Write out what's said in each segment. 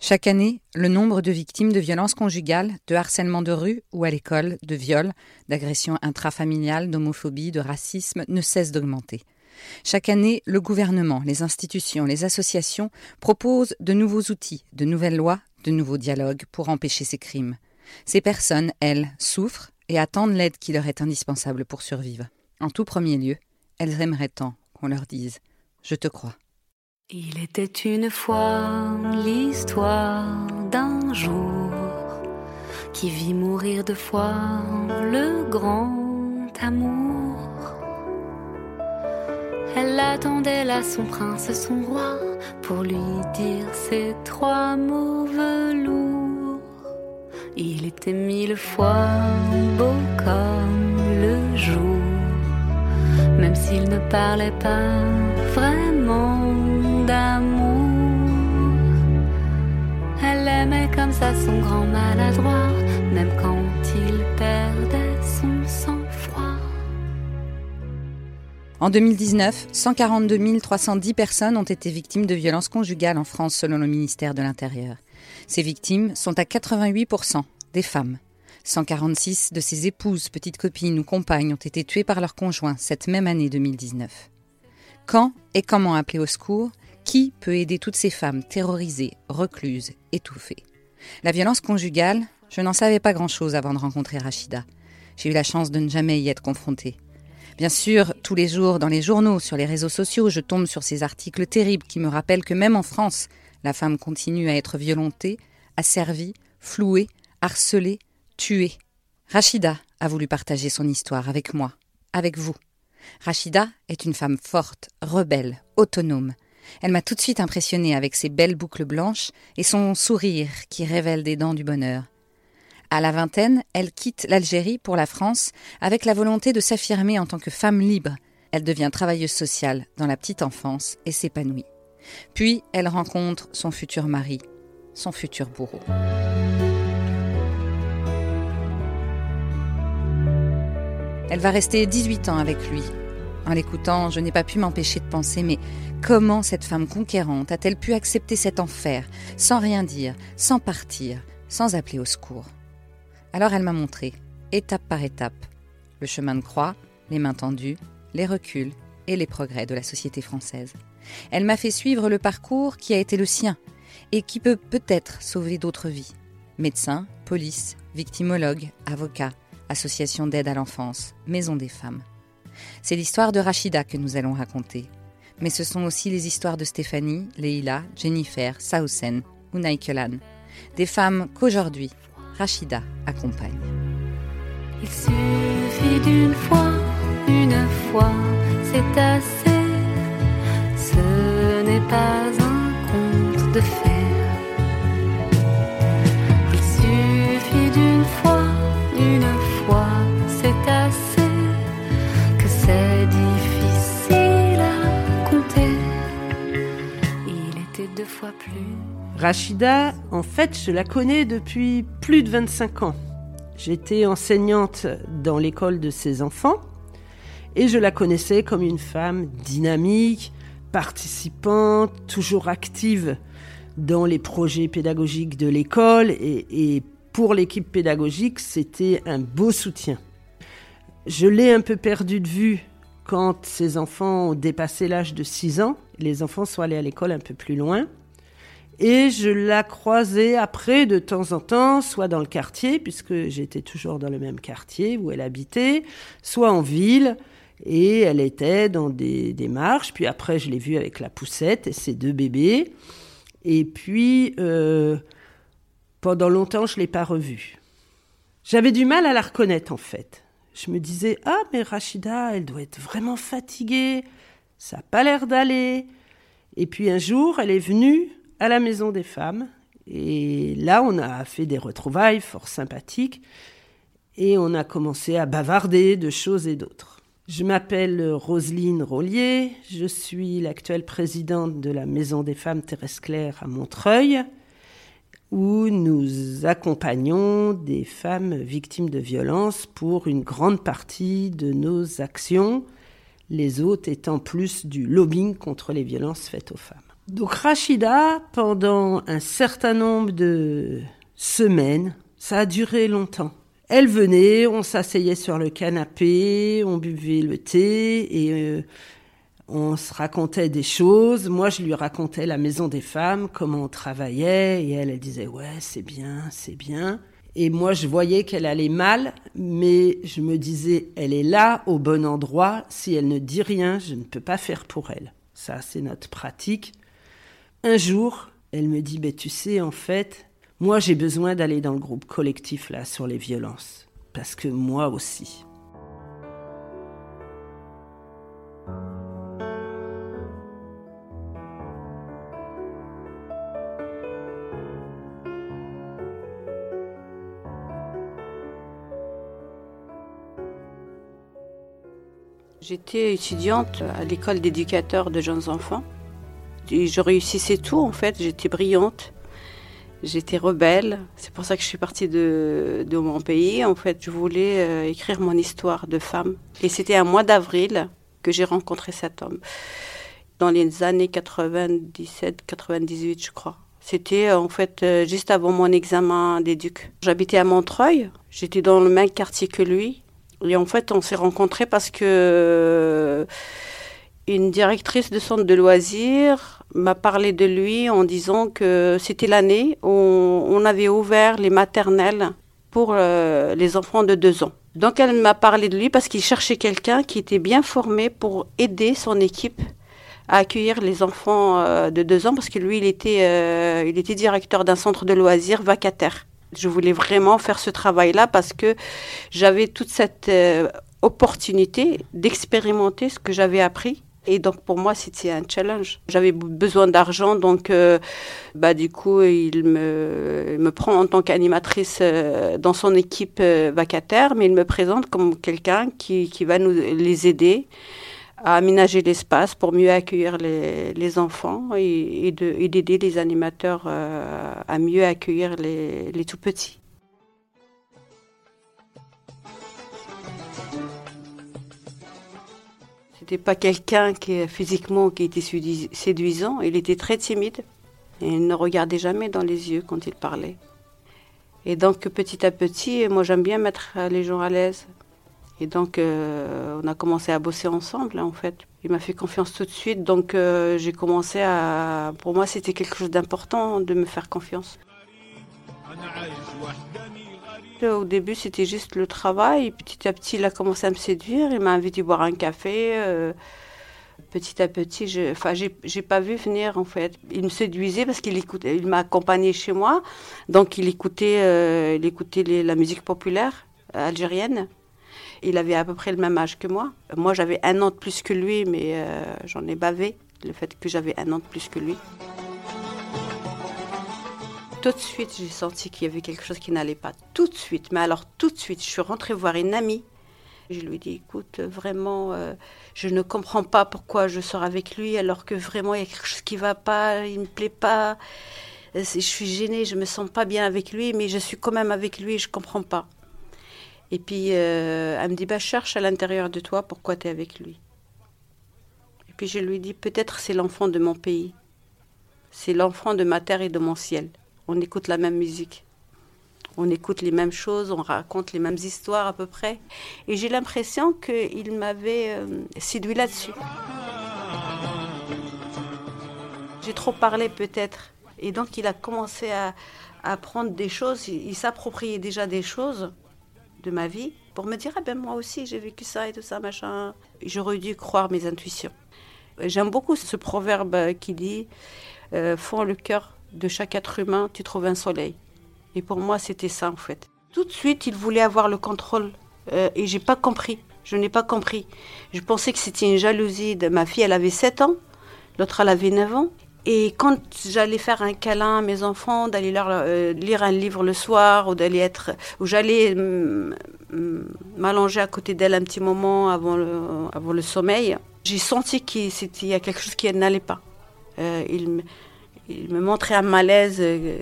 Chaque année, le nombre de victimes de violences conjugales, de harcèlement de rue ou à l'école, de viols, d'agressions intrafamiliales, d'homophobie, de racisme ne cesse d'augmenter. Chaque année, le gouvernement, les institutions, les associations proposent de nouveaux outils, de nouvelles lois, de nouveaux dialogues pour empêcher ces crimes. Ces personnes, elles, souffrent et attendent l'aide qui leur est indispensable pour survivre. En tout premier lieu, elles aimeraient tant qu'on leur dise Je te crois. Il était une fois l'histoire d'un jour qui vit mourir deux fois le grand amour. Elle attendait là son prince, son roi, pour lui dire ces trois mots velours. Il était mille fois beau comme le jour, même s'il ne parlait pas d'amour. Elle aimait comme ça son grand maladroit, même quand il perdait son sang-froid. En 2019, 142 310 personnes ont été victimes de violences conjugales en France selon le ministère de l'Intérieur. Ces victimes sont à 88% des femmes. 146 de ses épouses, petites copines ou compagnes ont été tuées par leurs conjoints cette même année 2019. Quand et comment appeler au secours? Qui peut aider toutes ces femmes terrorisées, recluses, étouffées? La violence conjugale, je n'en savais pas grand-chose avant de rencontrer Rachida. J'ai eu la chance de ne jamais y être confrontée. Bien sûr, tous les jours, dans les journaux, sur les réseaux sociaux, je tombe sur ces articles terribles qui me rappellent que même en France, la femme continue à être violentée, asservie, flouée, harcelée, tuée. Rachida a voulu partager son histoire avec moi, avec vous. Rachida est une femme forte, rebelle, autonome. Elle m'a tout de suite impressionnée avec ses belles boucles blanches et son sourire qui révèle des dents du bonheur. À la vingtaine, elle quitte l'Algérie pour la France avec la volonté de s'affirmer en tant que femme libre. Elle devient travailleuse sociale dans la petite enfance et s'épanouit. Puis elle rencontre son futur mari, son futur bourreau. Elle va rester 18 ans avec lui. En l'écoutant, je n'ai pas pu m'empêcher de penser, mais comment cette femme conquérante a-t-elle pu accepter cet enfer, sans rien dire, sans partir, sans appeler au secours? Alors elle m'a montré, étape par étape, le chemin de croix, les mains tendues, les reculs et les progrès de la société française. Elle m'a fait suivre le parcours qui a été le sien et qui peut peut-être sauver d'autres vies. Médecin, police, victimologue, avocat, association d'aide à l'enfance, maison des femmes. C'est l'histoire de Rachida que nous allons raconter. Mais ce sont aussi les histoires de Stéphanie, Leila, Jennifer, Sausen ou Naikelan. Des femmes qu'aujourd'hui, Rachida accompagne. Plus. Rachida, en fait, je la connais depuis plus de 25 ans. J'étais enseignante dans l'école de ses enfants et je la connaissais comme une femme dynamique, participante, toujours active dans les projets pédagogiques de l'école et, et pour l'équipe pédagogique, c'était un beau soutien. Je l'ai un peu perdu de vue quand ses enfants ont dépassé l'âge de 6 ans. Les enfants sont allés à l'école un peu plus loin. Et je la croisais après de temps en temps, soit dans le quartier, puisque j'étais toujours dans le même quartier où elle habitait, soit en ville. Et elle était dans des, marches. Puis après, je l'ai vue avec la poussette et ses deux bébés. Et puis, euh, pendant longtemps, je ne l'ai pas revue. J'avais du mal à la reconnaître, en fait. Je me disais, ah, mais Rachida, elle doit être vraiment fatiguée. Ça n'a pas l'air d'aller. Et puis un jour, elle est venue à la Maison des Femmes. Et là, on a fait des retrouvailles fort sympathiques. Et on a commencé à bavarder de choses et d'autres. Je m'appelle Roselyne Rollier. Je suis l'actuelle présidente de la Maison des Femmes Thérèse Claire à Montreuil, où nous accompagnons des femmes victimes de violences pour une grande partie de nos actions, les autres étant plus du lobbying contre les violences faites aux femmes. Donc Rachida, pendant un certain nombre de semaines, ça a duré longtemps. Elle venait, on s'asseyait sur le canapé, on buvait le thé et euh, on se racontait des choses. Moi, je lui racontais la maison des femmes, comment on travaillait, et elle, elle disait ouais, c'est bien, c'est bien. Et moi, je voyais qu'elle allait mal, mais je me disais, elle est là, au bon endroit. Si elle ne dit rien, je ne peux pas faire pour elle. Ça, c'est notre pratique. Un jour, elle me dit, ben, tu sais, en fait, moi, j'ai besoin d'aller dans le groupe collectif, là, sur les violences. Parce que moi aussi. J'étais étudiante à l'école d'éducateurs de jeunes enfants. Je réussissais tout en fait, j'étais brillante, j'étais rebelle. C'est pour ça que je suis partie de, mon pays. En fait, je voulais euh, écrire mon histoire de femme. Et c'était un mois d'avril que j'ai rencontré cet homme. Dans les années 97-98, je crois. C'était en fait euh, juste avant mon examen d'éduc. J'habitais à Montreuil, j'étais dans le même quartier que lui. Et en fait, on s'est rencontrés parce que euh, une directrice de centre de loisirs m'a parlé de lui en disant que c'était l'année où on avait ouvert les maternelles pour euh, les enfants de deux ans. Donc elle m'a parlé de lui parce qu'il cherchait quelqu'un qui était bien formé pour aider son équipe à accueillir les enfants euh, de deux ans parce que lui, il était, il était directeur d'un centre de loisirs vacataire. Je voulais vraiment faire ce travail-là parce que j'avais toute cette euh, opportunité d'expérimenter ce que j'avais appris. Et donc pour moi, c'était un challenge. J'avais besoin d'argent, donc euh, bah, du coup, il me, me prend en tant qu'animatrice euh, dans son équipe vacataire, mais il me présente comme quelqu'un qui, qui va nous les aider à aménager l'espace pour mieux accueillir les, les enfants et, et d'aider les animateurs euh, à mieux accueillir les, les tout C'était pas quelqu'un qui physiquement qui était séduisant, il était très timide et il ne regardait jamais dans les yeux quand il parlait. Et donc petit à petit, moi j'aime bien mettre les gens à l'aise. Et donc, euh, on a commencé à bosser ensemble, hein, en fait. Il m'a fait confiance tout de suite, donc euh, j'ai commencé à... Pour moi, c'était quelque chose d'important de me faire confiance. Au début, c'était juste le travail. Petit à petit, il a commencé à me séduire. Il m'a invité à boire un café. Euh, petit à petit, je, enfin, j'ai pas vu venir en fait. Il me séduisait parce qu'il écoutait, il m'a accompagné chez moi, donc il écoutait, il écoutait la musique populaire algérienne. Il avait à peu près le même âge que moi. Moi, j'avais un an de plus que lui, mais euh, j'en ai bavé le fait que j'avais un an de plus que lui. Tout de suite, j'ai senti qu'il y avait quelque chose qui n'allait pas. Tout de suite. Mais alors, tout de suite, je suis rentrée voir une amie. Je lui ai dit, écoute, vraiment, euh, je ne comprends pas pourquoi je sors avec lui alors que vraiment, il y a quelque chose qui ne va pas, il ne me plaît pas. Euh, je suis gênée, je me sens pas bien avec lui, mais je suis quand même avec lui, je ne comprends pas. Et puis, euh, elle me dit, bah, cherche à l'intérieur de toi pourquoi tu es avec lui. Et puis, je lui dis, peut-être c'est l'enfant de mon pays. C'est l'enfant de ma terre et de mon ciel. On écoute la même musique. On écoute les mêmes choses, on raconte les mêmes histoires à peu près. Et j'ai l'impression qu'il m'avait euh, séduit là-dessus. J'ai trop parlé peut-être. Et donc il a commencé à, apprendre des choses, il s'appropriait déjà des choses de ma vie pour me dire, ah ben moi aussi j'ai vécu ça et tout ça, machin. J'aurais dû croire mes intuitions. J'aime beaucoup ce proverbe qui dit, euh, fond le cœur de chaque être humain, tu trouves un soleil. Et pour moi, c'était ça en fait. Tout de suite, il voulait avoir le contrôle euh, et j'ai pas compris. Je n'ai pas compris. Je pensais que c'était une jalousie de ma fille, elle avait 7 ans, l'autre elle avait 9 ans. Et quand j'allais faire un câlin à mes enfants, d'aller leur euh, lire un livre le soir, ou d'aller être, ou j'allais mm, mm, m'allonger à côté d'elle un petit moment avant le, sommeil, j'ai senti qu'il y a quelque chose qui n'allait pas. Euh, il, me montrait un malaise. Euh,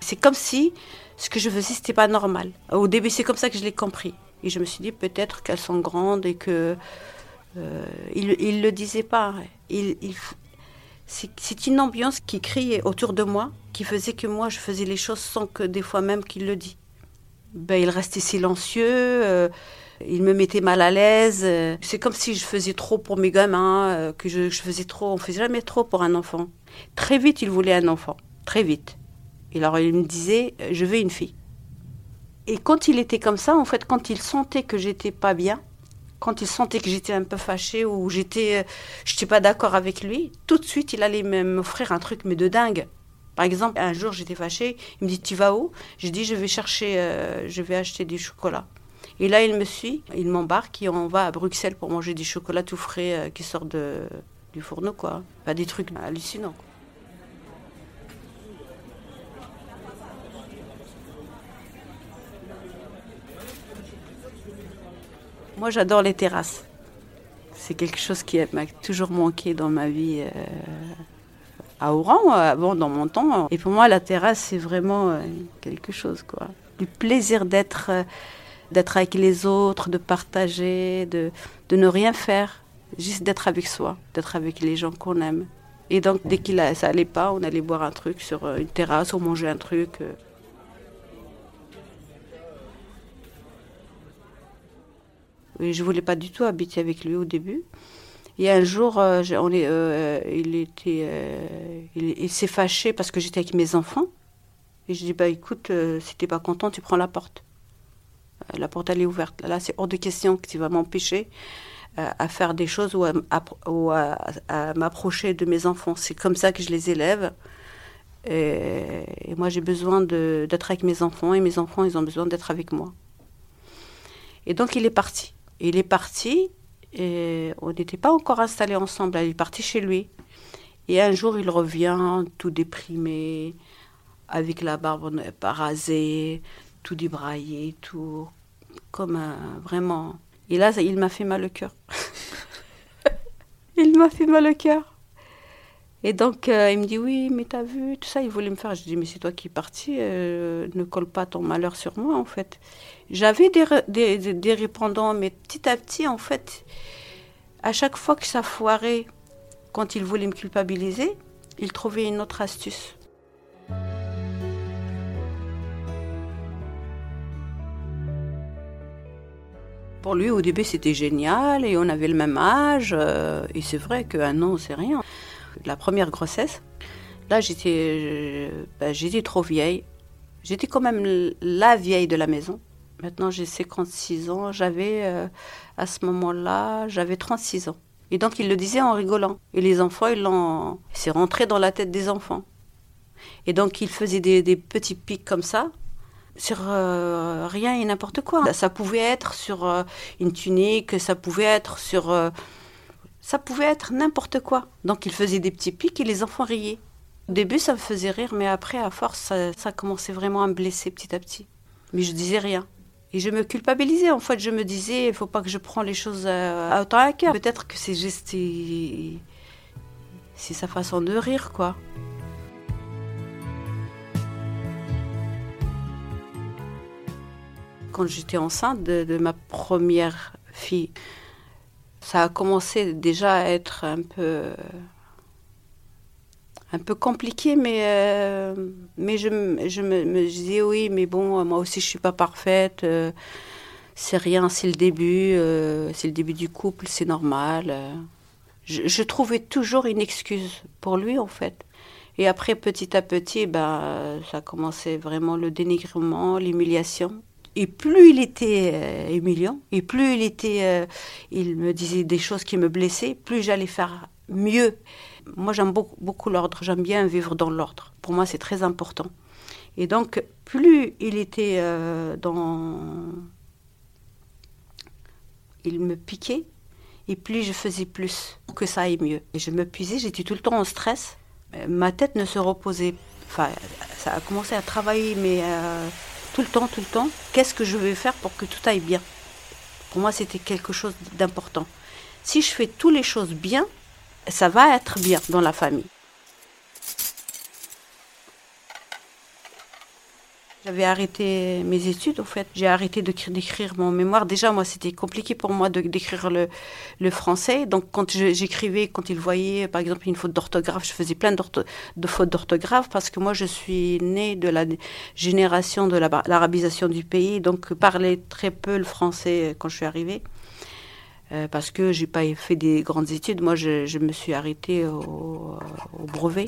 c'est comme si ce que je faisais, c'était pas normal. Au début, c'est comme ça que je l'ai compris. Et je me suis dit peut-être qu'elles sont grandes et que il, il le disait pas. Il, il, C'est une ambiance qui criait autour de moi, qui faisait que moi, je faisais les choses sans que des fois même qu'il le dit. Ben, il restait silencieux, euh, il me mettait mal à l'aise. euh, c'est comme si je faisais trop pour mes gamins, euh, que je, je faisais trop. On faisait jamais trop pour un enfant. Très vite, il voulait un enfant. Très vite. Et alors, il me disait, euh, je veux une fille. Et quand il était comme ça, en fait, quand il sentait que j'étais pas bien, quand il sentait que j'étais un peu fâchée ou j'étais, j'étais pas d'accord avec lui, tout de suite, il allait m'offrir un truc, mais de dingue. Par exemple, un jour, j'étais fâchée, il me dit, tu vas où? J'ai dit, je vais chercher, je vais acheter du chocolat. Et là, il me suit, il m'embarque et on va à Bruxelles pour manger du chocolat tout frais euh, qui sort de, du fourneau, quoi. Des trucs hallucinants. Moi, j'adore les terrasses. C'est quelque chose qui m'a toujours manqué dans ma vie. euh, à Oran, avant, dans mon temps. Et pour moi, la terrasse, c'est vraiment euh, quelque chose, quoi. Du plaisir d'être euh, d'être avec les autres, de partager, de, de ne rien faire, juste d'être avec soi, d'être avec les gens qu'on aime. Et donc, dès qu'il a, ça allait pas, on allait boire un truc sur euh, une terrasse ou manger un truc. euh. Et je voulais pas du tout habiter avec lui au début. Et un jour, euh, on est, euh, il était, euh, il, il s'est fâché parce que j'étais avec mes enfants. Et je dis bah écoute, euh, si t'es pas content, tu prends la porte. Euh, La porte elle est ouverte. Là, c'est hors de question que tu vas m'empêcher euh, à faire des choses ou à, m'approcher de mes enfants. C'est comme ça que je les élève. Et, et moi, j'ai besoin d'être avec mes enfants et mes enfants, ils ont besoin d'être avec moi. Et donc, il est parti. Il est parti et on n'était pas encore installés ensemble. Il est parti chez lui. Et un jour, il revient tout déprimé, avec la barbe pas rasée, tout débraillé, tout comme un, vraiment. Et là, il m'a fait mal au cœur. il m'a fait mal au cœur. Et donc, euh, il me dit Oui, mais t'as vu, tout ça, il voulait me faire. Je dis Mais c'est toi qui es parti, euh, ne colle pas ton malheur sur moi, en fait. J'avais des, des- des répondants, mais petit à petit, en fait, à chaque fois que ça foirait, quand il voulait me culpabiliser, il trouvait une autre astuce. Pour lui, au début, c'était génial et on avait le même âge. euh, et c'est vrai qu'un an, c'est rien. La première grossesse, là, j'étais euh, ben, trop vieille. J'étais quand même la vieille de la maison. Maintenant, j'ai 56 ans. J'avais, euh, à ce moment-là, j'avais 36 ans. Et donc, il le disait en rigolant. Et les enfants, ils l'ont... C'est rentré dans la tête des enfants. Et donc, il faisait des petits pics comme ça, sur euh, rien et n'importe quoi. Ça pouvait être sur euh, une tunique, ça pouvait être sur... euh, ça pouvait être n'importe quoi. Donc, il faisait des petits pics et les enfants riaient. Au début, ça me faisait rire, mais après, à force, ça, ça commençait vraiment à me blesser petit à petit. Mais je disais rien. Et je me culpabilisais. En fait, je me disais, il faut pas que je prends les choses euh, à autant à cœur. Peut-être que c'est juste... C'est sa façon de rire, quoi. Quand j'étais enceinte de, ma première fille, ça a commencé déjà à être un peu un peu compliqué, mais, euh, mais je, me- disais oui, mais bon, moi aussi je suis pas parfaite, euh, c'est rien, c'est le début, euh, c'est le début du couple, c'est normal. Je, je trouvais toujours une excuse pour lui en fait. Et après, petit à petit, ben, ça commençait vraiment le dénigrement, l'humiliation. Et plus il était euh, humiliant, et plus il était, euh, il me disait des choses qui me blessaient, plus j'allais faire mieux. Moi, j'aime beaucoup, l'ordre. J'aime bien vivre dans l'ordre. Pour moi, c'est très important. Et donc, plus il était euh, dans, il me piquait, et plus je faisais plus pour que ça aille mieux. Et je me puisais. J'étais tout le temps en stress. Ma tête ne se reposait. Enfin, ça a commencé à travailler, mais tout le temps, tout le temps. Qu'est-ce que je vais faire pour que tout aille bien? Pour moi, c'était quelque chose d'important. Si je fais toutes les choses bien, ça va être bien dans la famille. J'avais arrêté mes études, en fait. J'ai arrêté d'écrire mon mémoire. Déjà, moi, c'était compliqué pour moi d'écrire le, le, français. Donc, quand j'écrivais, quand ils voyaient, par exemple, une faute d'orthographe, je faisais plein de fautes d'orthographe parce que moi, je suis née de la génération de l'arabisation du pays. Donc, parlais très peu le français quand je suis arrivée. Euh, parce que j'ai pas fait des grandes études. Moi, je, je me suis arrêtée au, au brevet.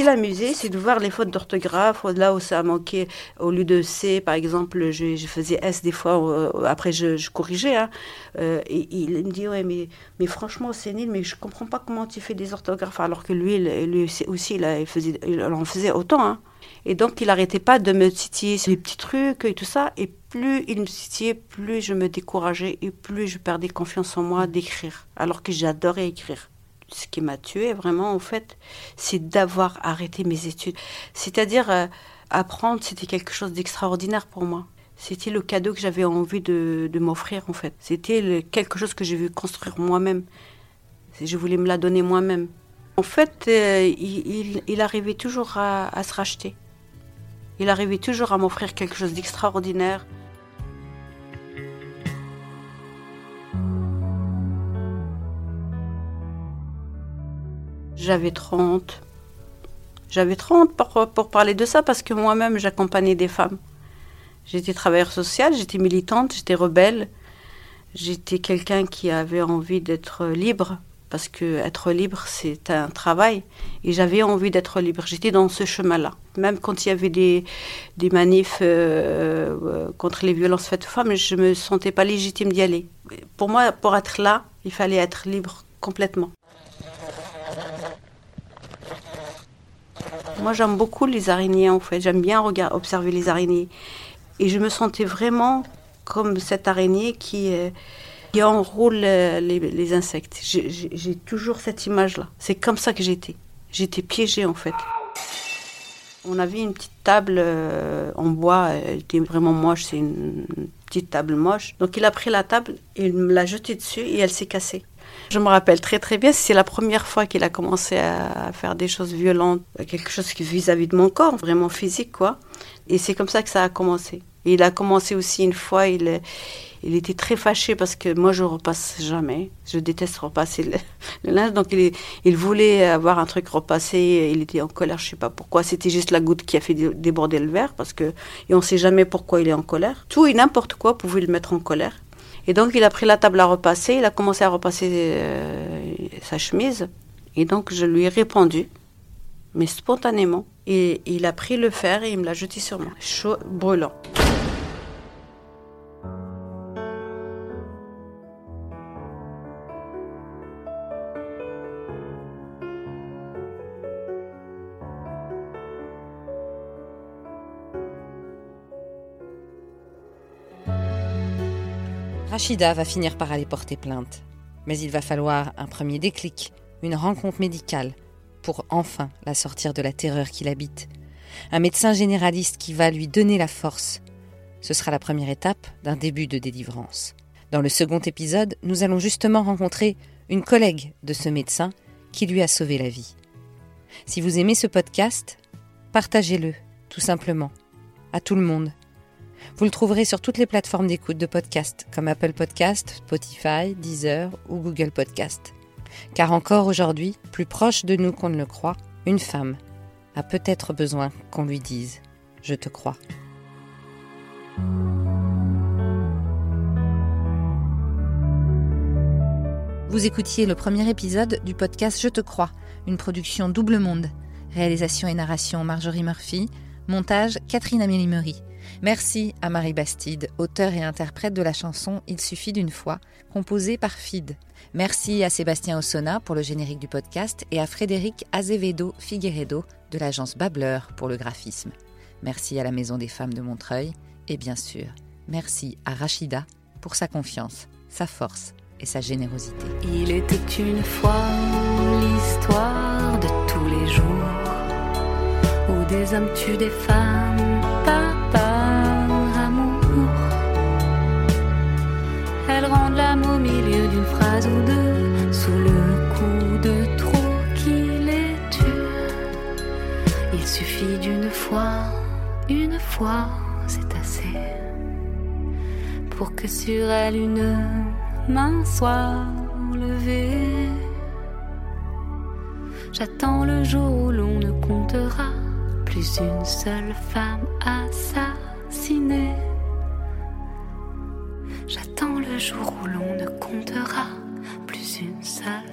Qui c'est de voir les fautes d'orthographe, là où ça a manqué, au lieu de C, par exemple, je, faisais S des fois, euh, après je, corrigeais. Hein. Euh, et, il me dit, ouais, mais, franchement, c'est nul, mais je comprends pas comment tu fais des orthographes, alors que lui, lui aussi, il, il en faisait autant. Hein. Et donc, il n'arrêtait pas de me titiller sur les petits trucs et tout ça. Et plus il me titillait, plus je me décourageais et plus je perdais confiance en moi d'écrire, alors que j'adorais écrire ce qui m'a tué vraiment, en fait, c'est d'avoir arrêté mes études. C'est-à-dire, euh, apprendre, c'était quelque chose d'extraordinaire pour moi. C'était le cadeau que j'avais envie de, m'offrir, en fait. C'était quelque chose que j'ai vu construire moi-même. Je voulais me la donner moi-même. En fait, euh, il, arrivait toujours à se racheter. Il arrivait toujours à m'offrir quelque chose d'extraordinaire. J'avais 30. J'avais 30 pour, pour, parler de ça parce que moi-même, j'accompagnais des femmes. J'étais travailleur social, j'étais militante, j'étais rebelle. J'étais quelqu'un qui avait envie d'être libre parce que être libre, c'est un travail. Et j'avais envie d'être libre. J'étais dans ce chemin-là. Même quand il y avait des, des manifs euh, euh, contre les violences faites aux femmes, je ne me sentais pas légitime d'y aller. Pour moi, pour être là, il fallait être libre complètement. Moi, j'aime beaucoup les araignées, en fait. J'aime bien regarder, observer les araignées. Et je me sentais vraiment comme cette araignée qui, euh, qui enroule euh, les, insectes. J'ai toujours cette image-là. C'est comme ça que j'étais. J'étais piégée, en fait. On avait une petite table euh, en bois, elle était vraiment moche, c'est une petite table moche. Donc il a pris la table, il me l'a jetée dessus et elle s'est cassée. Je me rappelle très très bien, c'est la première fois qu'il a commencé à faire des choses violentes, quelque chose vis-à-vis de mon corps, vraiment physique quoi. Et c'est comme ça que ça a commencé. Il a commencé aussi une fois, il, était très fâché parce que moi je repasse jamais. Je déteste repasser le, linge. Donc il, voulait avoir un truc repassé. Il était en colère, je sais pas pourquoi. C'était juste la goutte qui a fait déborder le verre parce que et on sait jamais pourquoi il est en colère. Tout et n'importe quoi pouvait le mettre en colère. Et donc il a pris la table à repasser. Il a commencé à repasser euh, sa chemise. Et donc je lui ai répondu, mais spontanément. Et il a pris le fer et il me l'a jeté sur moi, chaud, brûlant. Rachida va finir par aller porter plainte. Mais il va falloir un premier déclic, une rencontre médicale, pour enfin la sortir de la terreur qui l'habite. Un médecin généraliste qui va lui donner la force. Ce sera la première étape d'un début de délivrance. Dans le second épisode, nous allons justement rencontrer une collègue de ce médecin qui lui a sauvé la vie. Si vous aimez ce podcast, partagez-le, tout simplement, à tout le monde. Vous le trouverez sur toutes les plateformes d'écoute de podcast, comme Apple Podcast, Spotify, Deezer ou Google Podcast. Car encore aujourd'hui, plus proche de nous qu'on ne le croit, une femme a peut-être besoin qu'on lui dise ⁇ Je te crois ⁇ Vous écoutiez le premier épisode du podcast Je te crois, une production Double Monde. Réalisation et narration Marjorie Murphy, montage Catherine Amélie Meury. Merci à Marie Bastide, auteur et interprète de la chanson Il suffit d'une fois, composée par Fid. Merci à Sébastien Ossona pour le générique du podcast et à Frédéric Azevedo Figueredo de l'agence Bableur pour le graphisme. Merci à la Maison des Femmes de Montreuil et bien sûr, merci à Rachida pour sa confiance, sa force et sa générosité. Il était une fois l'histoire de tous les jours deux, sous le coup de trop qui les tue. Il suffit d'une fois, une fois, c'est assez. Pour que sur elle une main soit levée. J'attends le jour où l'on ne comptera plus une seule femme assassinée. J'attends le jour où l'on ne comptera inside.